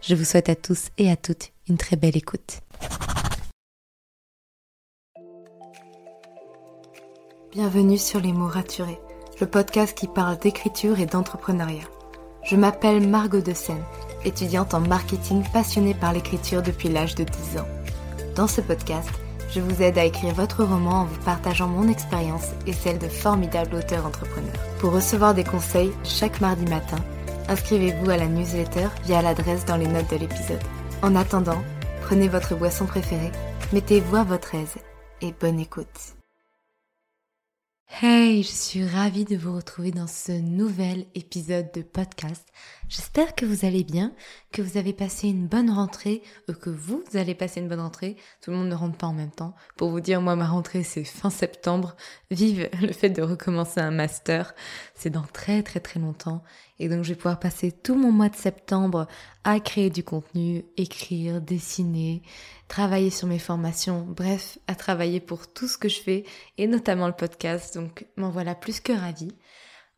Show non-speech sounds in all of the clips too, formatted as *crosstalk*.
Je vous souhaite à tous et à toutes une très belle écoute. Bienvenue sur Les mots raturés, le podcast qui parle d'écriture et d'entrepreneuriat. Je m'appelle Margot de Seine, étudiante en marketing passionnée par l'écriture depuis l'âge de 10 ans. Dans ce podcast, je vous aide à écrire votre roman en vous partageant mon expérience et celle de formidables auteurs entrepreneurs. Pour recevoir des conseils chaque mardi matin, inscrivez-vous à la newsletter via l'adresse dans les notes de l'épisode. En attendant, prenez votre boisson préférée, mettez-vous à votre aise et bonne écoute. Hey, je suis ravie de vous retrouver dans ce nouvel épisode de podcast. J'espère que vous allez bien, que vous avez passé une bonne rentrée, que vous allez passer une bonne rentrée. Tout le monde ne rentre pas en même temps. Pour vous dire, moi, ma rentrée, c'est fin septembre. Vive *laughs* le fait de recommencer un master. C'est dans très très très longtemps. Et donc, je vais pouvoir passer tout mon mois de septembre à créer du contenu, écrire, dessiner, travailler sur mes formations, bref, à travailler pour tout ce que je fais et notamment le podcast. Donc, m'en voilà plus que ravie.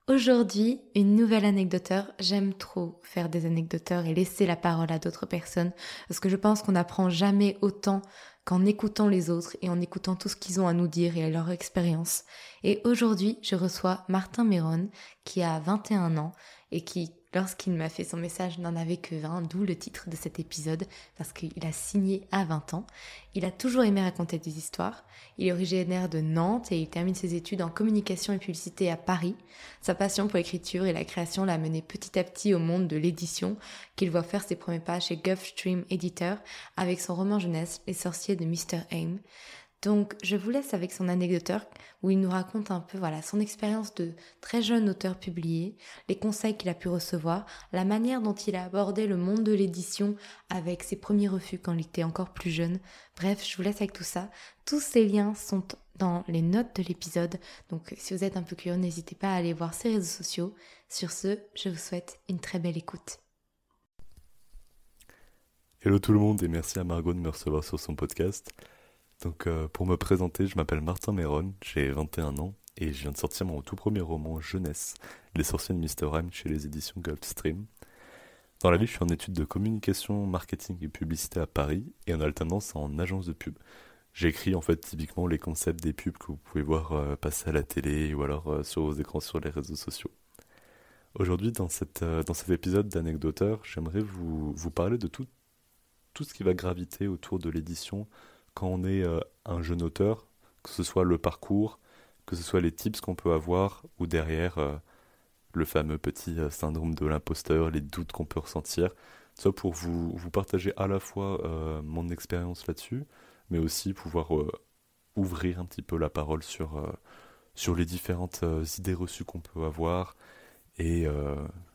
Aujourd'hui, une nouvelle anecdoteur. J'aime trop faire des anecdoteurs et laisser la parole à d'autres personnes parce que je pense qu'on n'apprend jamais autant qu'en écoutant les autres et en écoutant tout ce qu'ils ont à nous dire et à leur expérience. Et aujourd'hui, je reçois Martin Méron qui a 21 ans et qui Lorsqu'il m'a fait son message, n'en avait que 20, d'où le titre de cet épisode, parce qu'il a signé à 20 ans. Il a toujours aimé raconter des histoires. Il est originaire de Nantes et il termine ses études en communication et publicité à Paris. Sa passion pour l'écriture et la création l'a mené petit à petit au monde de l'édition, qu'il voit faire ses premiers pas chez Gulfstream Editor avec son roman jeunesse Les sorciers de Mr. Aim. Donc, je vous laisse avec son anecdoteur où il nous raconte un peu voilà son expérience de très jeune auteur publié, les conseils qu'il a pu recevoir, la manière dont il a abordé le monde de l'édition avec ses premiers refus quand il était encore plus jeune. Bref, je vous laisse avec tout ça. Tous ces liens sont dans les notes de l'épisode. Donc, si vous êtes un peu curieux, n'hésitez pas à aller voir ses réseaux sociaux. Sur ce, je vous souhaite une très belle écoute. Hello tout le monde et merci à Margot de me recevoir sur son podcast. Donc euh, pour me présenter, je m'appelle Martin Méron, j'ai 21 ans et je viens de sortir mon tout premier roman jeunesse, Les sorciers de Mr. M chez les éditions Gulfstream. Dans la vie, je suis en études de communication, marketing et publicité à Paris et en alternance en agence de pub. J'écris en fait typiquement les concepts des pubs que vous pouvez voir euh, passer à la télé ou alors euh, sur vos écrans sur les réseaux sociaux. Aujourd'hui, dans, cette, dans cet épisode d'anecdoteur, j'aimerais vous, vous parler de tout, tout ce qui va graviter autour de l'édition quand on est euh, un jeune auteur, que ce soit le parcours, que ce soit les tips qu'on peut avoir, ou derrière euh, le fameux petit euh, syndrome de l'imposteur, les doutes qu'on peut ressentir, soit pour vous, vous partager à la fois mon expérience là-dessus, mais aussi pouvoir ouvrir un petit peu la parole sur, sur les différentes idées reçues qu'on peut avoir, et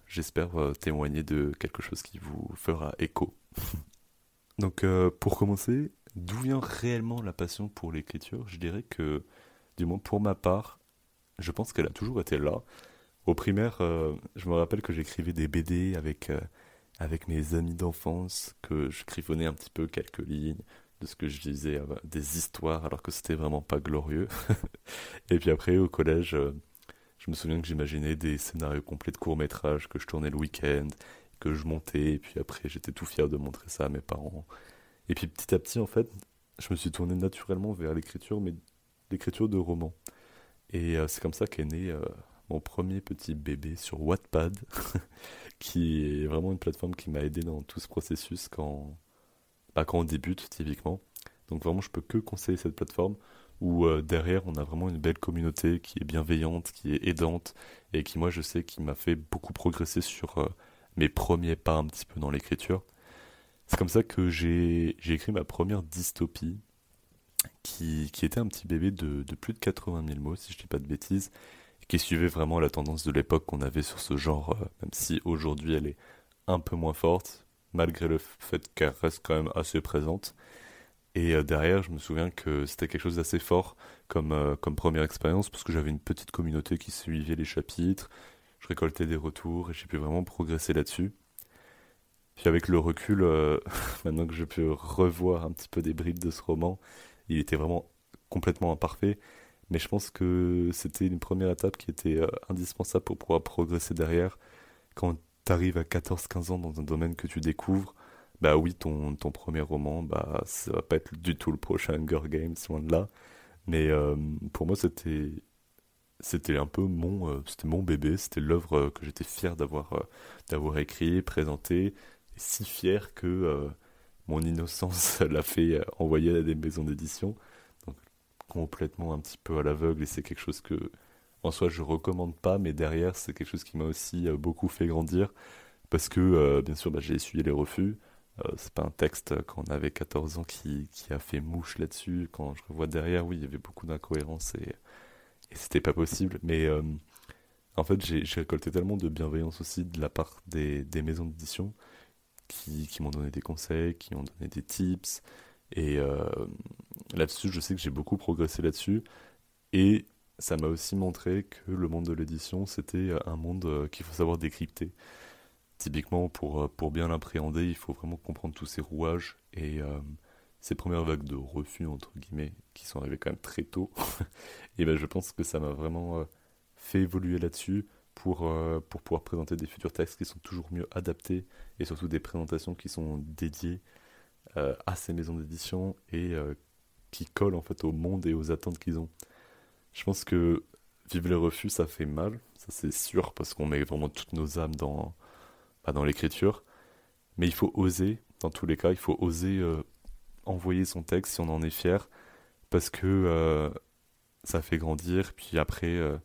j'espère témoigner de quelque chose qui vous fera écho. *laughs* Donc pour commencer, D'où vient réellement la passion pour l'écriture? Je dirais que, du moins pour ma part, je pense qu'elle a toujours été là. Au primaire, euh, je me rappelle que j'écrivais des BD avec, euh, avec mes amis d'enfance, que je griffonnais un petit peu quelques lignes de ce que je disais, euh, des histoires, alors que c'était vraiment pas glorieux. *laughs* et puis après, au collège, je me souviens que j'imaginais des scénarios complets de courts-métrages que je tournais le week-end, que je montais, et puis après, j'étais tout fier de montrer ça à mes parents. Et puis petit à petit, en fait, je me suis tourné naturellement vers l'écriture, mais l'écriture de romans. Et euh, c'est comme ça qu'est né euh, mon premier petit bébé sur Wattpad, *laughs* qui est vraiment une plateforme qui m'a aidé dans tout ce processus quand, bah, quand on débute, typiquement. Donc vraiment, je peux que conseiller cette plateforme où euh, derrière, on a vraiment une belle communauté qui est bienveillante, qui est aidante, et qui, moi, je sais, qui m'a fait beaucoup progresser sur mes premiers pas un petit peu dans l'écriture. C'est comme ça que j'ai écrit ma première dystopie, qui, qui, était un petit bébé de, de, plus de 80 000 mots, si je ne dis pas de bêtises, qui suivait vraiment la tendance de l'époque qu'on avait sur ce genre, euh, même si aujourd'hui elle est un peu moins forte, malgré le fait qu'elle reste quand même assez présente. Et euh, derrière, je me souviens que c'était quelque chose d'assez fort comme, euh, comme première expérience, parce que j'avais une petite communauté qui suivait les chapitres, je récoltais des retours, et j'ai pu vraiment progresser là-dessus. Puis avec le recul, euh, *laughs* maintenant que je peux revoir un petit peu des bribes de ce roman, il était vraiment complètement imparfait, mais je pense que c'était une première étape qui était indispensable pour pouvoir progresser derrière. Quand tu arrives à 14-15 ans dans un domaine que tu découvres, bah oui, ton, ton premier roman, bah ça va pas être du tout le prochain Hunger Games, loin de là. Mais euh, pour moi, c'était c'était un peu mon euh, c'était mon bébé, c'était l'œuvre euh, que j'étais fier d'avoir d'avoir écrit, présenté, si fier que mon innocence *laughs* l'a fait envoyer à des maisons d'édition. Donc complètement un petit peu à l'aveugle et c'est quelque chose que en soi je recommande pas, mais derrière c'est quelque chose qui m'a aussi beaucoup fait grandir parce que bien sûr bah, j'ai essuyé les refus. Euh, c'est pas un texte quand on avait 14 ans qui, a fait mouche là-dessus. Quand je revois derrière, oui, il y avait beaucoup d'incohérences et, c'était pas possible. Mais euh, en fait, j'ai récolté tellement de bienveillance aussi de la part des maisons d'édition qui, m'ont donné des conseils, qui m'ont donné des tips. Et euh, là-dessus, je sais que j'ai beaucoup progressé là-dessus. Et ça m'a aussi montré que le monde de l'édition, c'était un monde qu'il faut savoir décrypter. Typiquement, pour, euh, pour bien l'appréhender, il faut vraiment comprendre tous ces rouages et euh, ces premières vagues de refus, entre guillemets, qui sont arrivées quand même très tôt. *laughs* et ben, je pense que ça m'a vraiment euh, fait évoluer là-dessus pour, pour pouvoir présenter des futurs textes qui sont toujours mieux adaptés et surtout des présentations qui sont dédiées à ces maisons d'édition et qui collent en fait au monde et aux attentes qu'ils ont. Je pense que vivre les refus, ça fait mal, ça c'est sûr, parce qu'on met vraiment toutes nos âmes dans, dans l'écriture. Mais il faut oser, dans tous les cas, il faut oser euh, envoyer son texte si on en est fier, parce que euh, ça fait grandir, puis après, euh,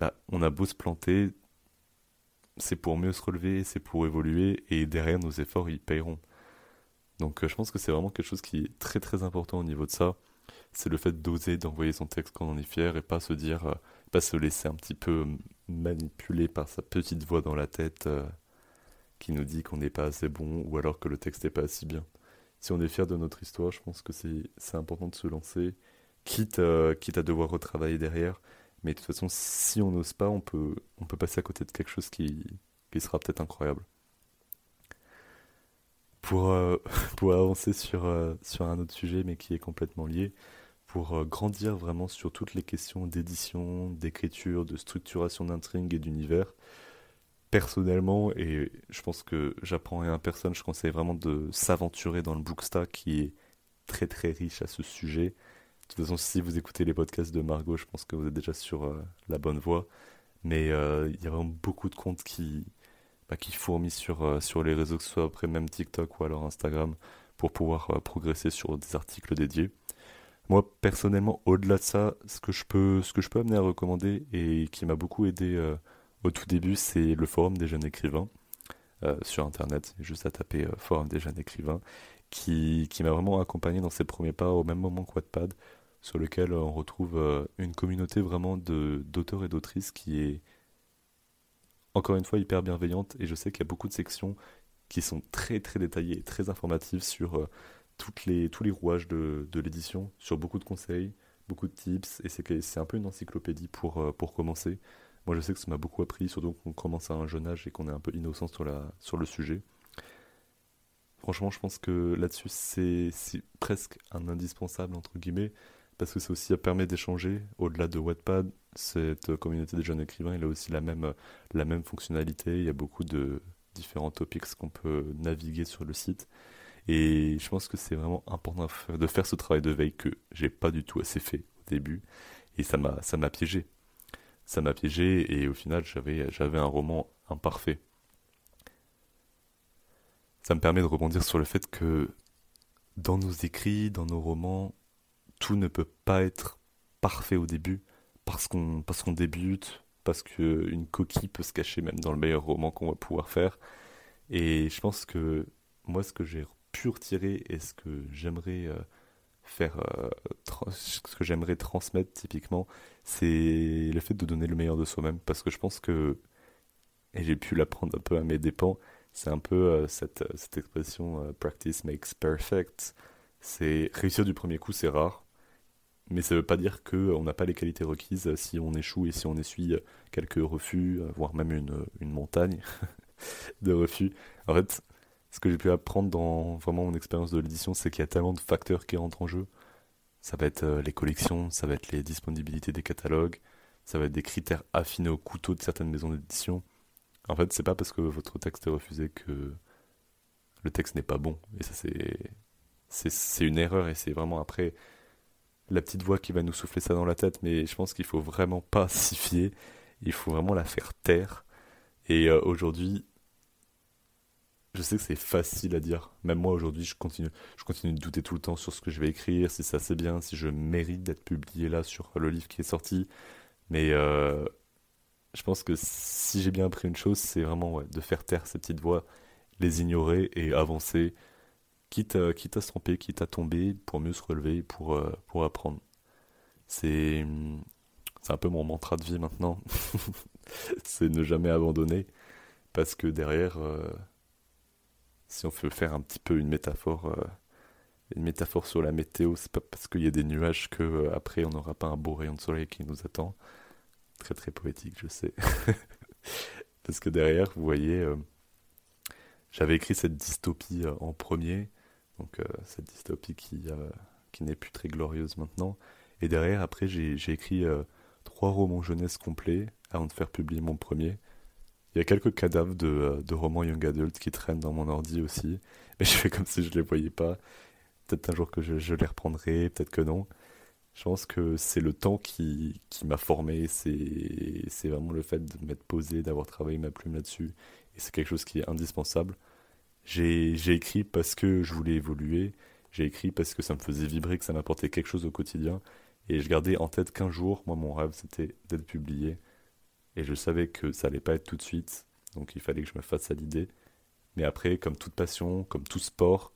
bah, on a beau se planter, c'est pour mieux se relever, c'est pour évoluer, et derrière nos efforts, ils payeront. Donc je pense que c'est vraiment quelque chose qui est très très important au niveau de ça. C'est le fait d'oser, d'envoyer son texte quand on est fier, et pas se dire, pas se laisser un petit peu manipuler par sa petite voix dans la tête qui nous dit qu'on n'est pas assez bon ou alors que le texte n'est pas assez bien. Si on est fier de notre histoire, je pense que c'est important de se lancer, euh, quitte à devoir retravailler derrière. Mais de toute façon, si on n'ose pas, on peut, on peut passer à côté de quelque chose qui, qui sera peut-être incroyable. Pour, euh, *laughs* pour avancer sur, euh, sur un autre sujet, mais qui est complètement lié, pour grandir vraiment sur toutes les questions d'édition, d'écriture, de structuration d'intrigue et d'univers, personnellement, et je pense que j'apprends rien à personne, je conseille vraiment de s'aventurer dans le Booksta qui est très très riche à ce sujet. De toute façon, si vous écoutez les podcasts de Margot, je pense que vous êtes déjà sur euh, la bonne voie. Mais euh, il y a vraiment beaucoup de comptes qui, bah, qui fourmillent sur, euh, sur les réseaux, que ce soit après même TikTok ou alors Instagram, pour pouvoir progresser sur des articles dédiés. Moi, personnellement, au-delà de ça, ce que je peux, ce que je peux amener à recommander et qui m'a beaucoup aidé au tout début, c'est le forum des jeunes écrivains sur Internet, juste à taper forum des jeunes écrivains, qui, m'a vraiment accompagné dans ses premiers pas au même moment que Wattpad, sur lequel on retrouve euh, une communauté vraiment d'auteurs et d'autrices qui est encore une fois hyper bienveillante et je sais qu'il y a beaucoup de sections qui sont très très détaillées et très informatives sur toutes les, tous les rouages de, de l'édition, sur beaucoup de conseils, beaucoup de tips et c'est un peu une encyclopédie pour, pour commencer. Moi, je sais que ça m'a beaucoup appris, surtout qu'on commence à un jeune âge et qu'on est un peu innocent sur, la, sur le sujet. Franchement, je pense que là-dessus, c'est presque un indispensable, entre guillemets, parce que ça aussi permet d'échanger au-delà de Wattpad. Cette communauté des jeunes écrivains, il a aussi la même, la même fonctionnalité. Il y a beaucoup de différents topics qu'on peut naviguer sur le site. Et je pense que c'est vraiment important de faire ce travail de veille que j'ai pas du tout assez fait au début. Et ça m'a piégé ça m'a piégé et au final j'avais un roman imparfait. Ça me permet de rebondir sur le fait que dans nos écrits, dans nos romans, tout ne peut pas être parfait au début parce qu'on débute, parce qu'une coquille peut se cacher même dans le meilleur roman qu'on va pouvoir faire. Et je pense que moi ce que j'ai pu retirer et ce que j'aimerais euh, faire euh, ce que j'aimerais transmettre typiquement, c'est le fait de donner le meilleur de soi-même parce que je pense que et j'ai pu l'apprendre un peu à mes dépens, C'est un peu cette, cette expression practice makes perfect. C'est réussir du premier coup, c'est rare. Mais ça ne veut pas dire qu'on n'a pas les qualités requises si on échoue et si on essuie quelques refus, voire même une, une montagne *laughs* de refus. En fait, ce que j'ai pu apprendre dans vraiment mon expérience de l'édition, c'est qu'il y a tellement de facteurs qui rentrent en jeu. Ça va être euh, les collections, ça va être les disponibilités des catalogues, ça va être des critères affinés au couteau de certaines maisons d'édition. En fait, c'est pas parce que votre texte est refusé que le texte n'est pas bon. Et ça, c'est, une erreur et c'est vraiment après la petite voix qui va nous souffler ça dans la tête. Mais je pense qu'il faut vraiment pas s'y fier. Il faut vraiment la faire taire. Et euh, aujourd'hui, je sais que c'est facile à dire. Même moi aujourd'hui, je continue, je continue de douter tout le temps sur ce que je vais écrire, si ça c'est bien, si je mérite d'être publié là sur le livre qui est sorti. Mais euh, je pense que si j'ai bien appris une chose, c'est vraiment de faire taire ces petites voix, les ignorer et avancer, quitte à, quitte à se tromper, quitte à tomber, pour mieux se relever, pour, euh, pour apprendre. C'est un peu mon mantra de vie maintenant. *laughs* c'est ne jamais abandonner. Parce que derrière, euh, si on veut faire un petit peu une métaphore, euh, une métaphore sur la météo, c'est pas parce qu'il y a des nuages que après on n'aura pas un beau rayon de soleil qui nous attend. Très très poétique, je sais. *laughs* parce que derrière, vous voyez, euh, j'avais écrit cette dystopie en premier, donc cette dystopie qui, qui n'est plus très glorieuse maintenant. Et derrière, après, j'ai écrit trois romans jeunesse complets avant de faire publier mon premier. Il y a quelques cadavres de, euh, de, romans young adult qui traînent dans mon ordi aussi. Mais je fais comme si je les voyais pas. Peut-être un jour que je, je les reprendrai, peut-être que non. Je pense que c'est le temps qui, qui m'a formé. C'est vraiment le fait de m'être posé, d'avoir travaillé ma plume là-dessus. Et c'est quelque chose qui est indispensable. J'ai écrit parce que je voulais évoluer. J'ai écrit parce que ça me faisait vibrer, que ça m'apportait quelque chose au quotidien. Et je gardais en tête qu'un jour, moi, mon rêve, c'était d'être publié. Et je savais que ça allait pas être tout de suite, donc il fallait que je me fasse à l'idée. Mais après, comme toute passion, comme tout sport,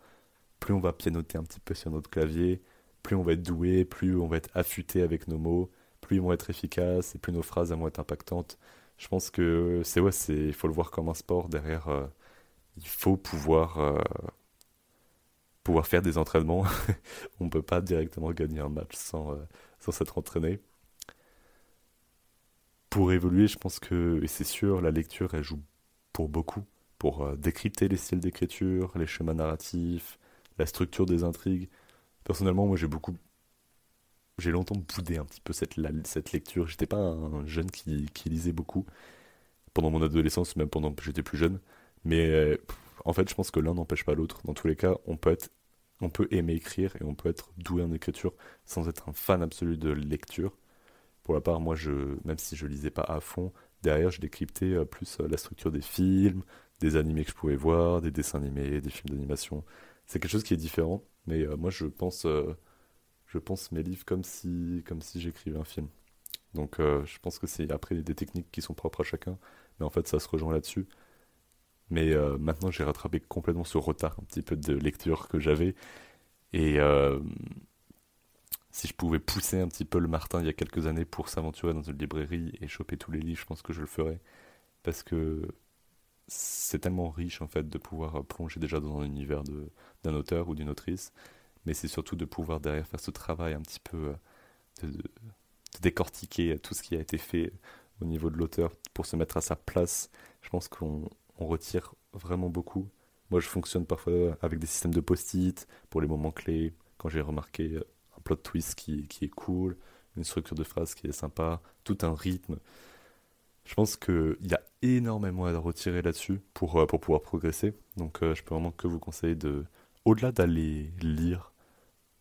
plus on va pianoter un petit peu sur notre clavier, plus on va être doué, plus on va être affûté avec nos mots, plus ils vont être efficaces et plus nos phrases vont être impactantes. Je pense que c'est ouais, c'est il faut le voir comme un sport derrière. Euh, il faut pouvoir euh, pouvoir faire des entraînements. *laughs* on peut pas directement gagner un match sans euh, sans s'être entraîné pour évoluer, je pense que, et c'est sûr, la lecture, elle joue pour beaucoup, pour décrypter les styles d'écriture, les schémas narratifs, la structure des intrigues. Personnellement, moi, j'ai beaucoup. J'ai longtemps boudé un petit peu cette, cette lecture. J'étais pas un jeune qui, qui, lisait beaucoup pendant mon adolescence, même pendant que j'étais plus jeune. Mais euh, en fait, je pense que l'un n'empêche pas l'autre. Dans tous les cas, on peut être, on peut aimer écrire et on peut être doué en écriture sans être un fan absolu de lecture. Pour la part, moi, je, même si je lisais pas à fond, derrière, je décryptais euh, plus euh, la structure des films, des animés que je pouvais voir, des dessins animés, des films d'animation. C'est quelque chose qui est différent, mais euh, moi, je pense, je pense mes livres comme si, comme si j'écrivais un film. Donc, je pense que c'est après des techniques qui sont propres à chacun, mais en fait, ça se rejoint là-dessus. Mais maintenant, j'ai rattrapé complètement ce retard un petit peu de lecture que j'avais. Et si je pouvais pousser un petit peu le Martin il y a quelques années pour s'aventurer dans une librairie et choper tous les livres, je pense que je le ferais. Parce que c'est tellement riche en fait de pouvoir plonger déjà dans un univers d'un auteur ou d'une autrice, mais c'est surtout de pouvoir derrière faire ce travail un petit peu de, de, décortiquer tout ce qui a été fait au niveau de l'auteur pour se mettre à sa place. Je pense qu'on retire vraiment beaucoup. Moi je fonctionne parfois avec des systèmes de post-it pour les moments clés, quand j'ai remarqué plot twist qui, qui, est cool, une structure de phrase qui est sympa, tout un rythme. Je pense qu'il y a énormément à retirer là-dessus pour, euh, pour pouvoir progresser. Donc euh, je peux vraiment que vous conseiller de, au-delà d'aller lire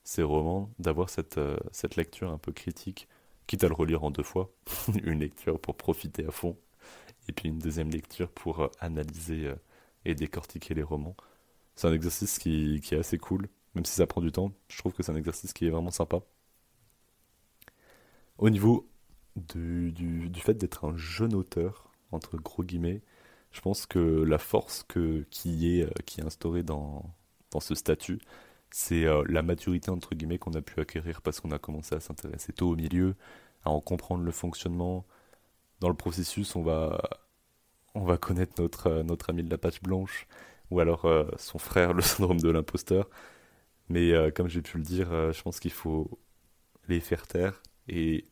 ces romans, d'avoir cette, euh, cette lecture un peu critique, quitte à le relire en deux fois. *laughs* une lecture pour profiter à fond, et puis une deuxième lecture pour analyser et décortiquer les romans. C'est un exercice qui, qui est assez cool même si ça prend du temps. Je trouve que c'est un exercice qui est vraiment sympa. Au niveau du, du, fait d'être un jeune auteur, entre gros guillemets, je pense que la force que, qui, est, euh, qui est instaurée dans, dans ce statut, c'est euh, la maturité entre guillemets qu'on a pu acquérir parce qu'on a commencé à s'intéresser tôt au milieu, à en comprendre le fonctionnement. Dans le processus, on va, on va connaître notre, notre ami de la page blanche, ou alors son frère, *laughs* le syndrome de l'imposteur. Mais comme j'ai pu le dire, je pense qu'il faut les faire taire et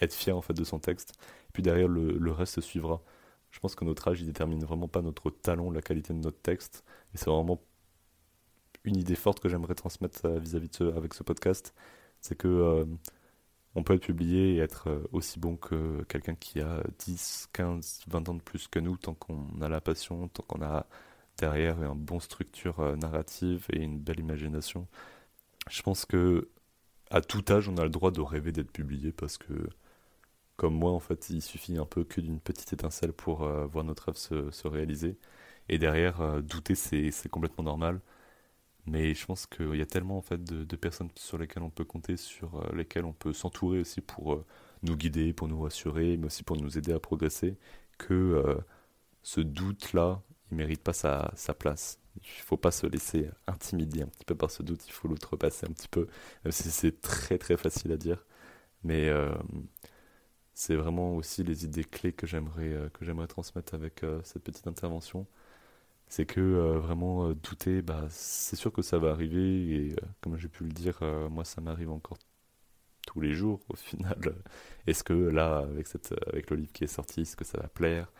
être fier en fait de son texte. Puis derrière, le, reste suivra. Je pense que notre âge, il détermine vraiment pas notre talent, la qualité de notre texte. Et c'est vraiment une idée forte que j'aimerais transmettre euh, vis-à-vis de ce, avec ce podcast. C'est que euh, on peut être publié et être euh, aussi bon que quelqu'un qui a 10, 15, 20 ans de plus que nous, tant qu'on a la passion, tant qu'on a derrière une bonne structure narrative et une belle imagination. Je pense que à tout âge, on a le droit de rêver d'être publié parce que, comme moi, en fait, il suffit un peu que d'une petite étincelle pour euh, voir notre rêve se, réaliser. Et derrière, euh, douter, c'est complètement normal. Mais je pense qu'il y a tellement en fait de, personnes sur lesquelles on peut compter, sur euh, lesquelles on peut s'entourer aussi pour nous guider, pour nous rassurer, mais aussi pour nous aider à progresser, que ce doute-là, il mérite pas sa, sa place. Il faut pas se laisser intimider un petit peu par ce doute, il faut l'outrepasser un petit peu, même si c'est très très facile à dire. Mais c'est vraiment aussi les idées clés que j'aimerais euh, que j'aimerais transmettre avec euh, cette petite intervention. C'est que vraiment douter, bah, c'est sûr que ça va arriver et comme j'ai pu le dire, moi ça m'arrive encore tous les jours au *laughs* final. Est-ce que là, avec, cette, avec le livre qui est sorti, est-ce que ça va plaire?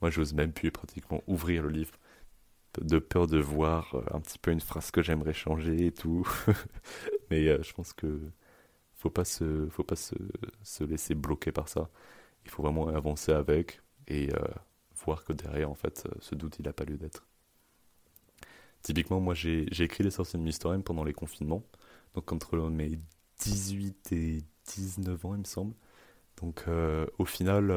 Moi j'ose même plus pratiquement ouvrir le livre de peur de voir euh, un petit peu une phrase que j'aimerais changer et tout. *laughs* Mais euh, je pense que faut pas se, faut pas se, se, laisser bloquer par ça. Il faut vraiment avancer avec et euh, voir que derrière, en fait, ce doute, il n'a pas lieu d'être. Typiquement, moi, j'ai écrit Les sorciers de Mystery pendant les confinements. Donc, entre mes 18 et 19 ans, il me semble. Donc, au final,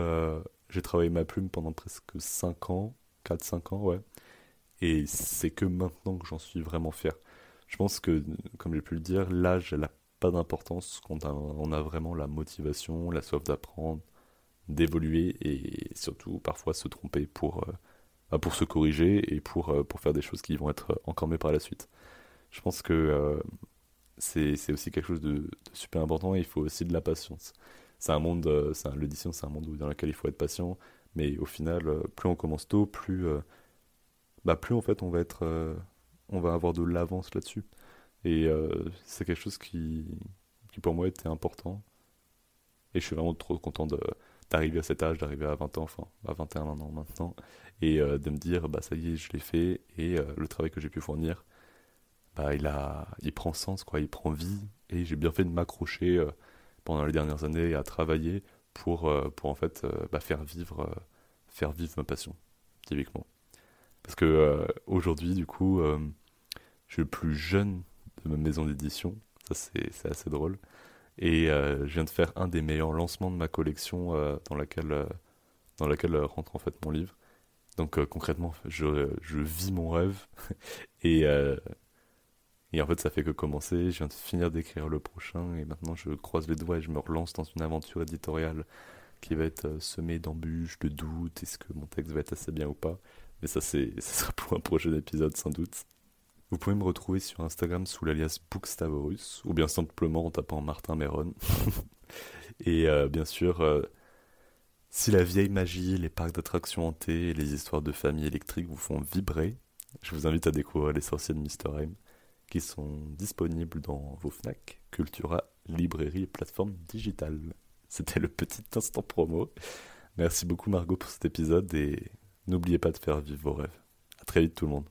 j'ai travaillé ma plume pendant presque 5 ans, 4-5 ans, ouais. Et c'est que maintenant que j'en suis vraiment fier. Je pense que, comme j'ai pu le dire, l'âge n'a pas d'importance quand on a vraiment la motivation, la soif d'apprendre, d'évoluer et surtout parfois se tromper pour, euh, bah, pour se corriger et pour, euh, pour faire des choses qui vont être encore mieux par la suite. Je pense que euh, c'est aussi quelque chose de, super important et il faut aussi de la patience. C'est un monde, l'édition, c'est un monde dans lequel il faut être patient, mais au final, plus on commence tôt, plus bah plus en fait on va être euh, on va avoir de l'avance là-dessus et euh, c'est quelque chose qui pour moi était important. Et je suis vraiment trop content d'arriver à cet âge d'arriver à 20 ans enfin à 21 ans maintenant et euh, de me dire bah ça y est je l'ai fait. Et le travail que j'ai pu fournir bah il a il prend sens quoi. Il prend vie. Et j'ai bien fait de m'accrocher pendant les dernières années à travailler pour pour en fait bah, faire vivre faire vivre ma passion typiquement. Parce que euh, aujourd'hui, du coup, euh, je suis le plus jeune de ma maison d'édition. Ça, c'est assez drôle. Et euh, je viens de faire un des meilleurs lancements de ma collection dans laquelle, dans laquelle rentre en fait mon livre. Donc concrètement, je, je, vis mon rêve. *laughs* et, et en fait, ça fait que commencer. Je viens de finir d'écrire le prochain. Et maintenant, je croise les doigts et je me relance dans une aventure éditoriale qui va être semée d'embûches, de doutes. Est-ce que mon texte va être assez bien ou pas? Mais ça, c'est, *laughs* ça sera pour un prochain épisode sans doute. Vous pouvez me retrouver sur Instagram sous l'alias Bookstavorus, ou bien simplement en tapant Martin Méron. *laughs* et euh, bien sûr, euh, si la vieille magie, les parcs d'attractions hantés et les histoires de famille électriques vous font vibrer, je vous invite à découvrir les sorciers de Mr. M, qui sont disponibles dans vos FNAC, Cultura, librairies et plateformes digitales. C'était le petit instant promo. Merci beaucoup Margot pour cet épisode et N'oubliez pas de faire vivre vos rêves. À très vite tout le monde.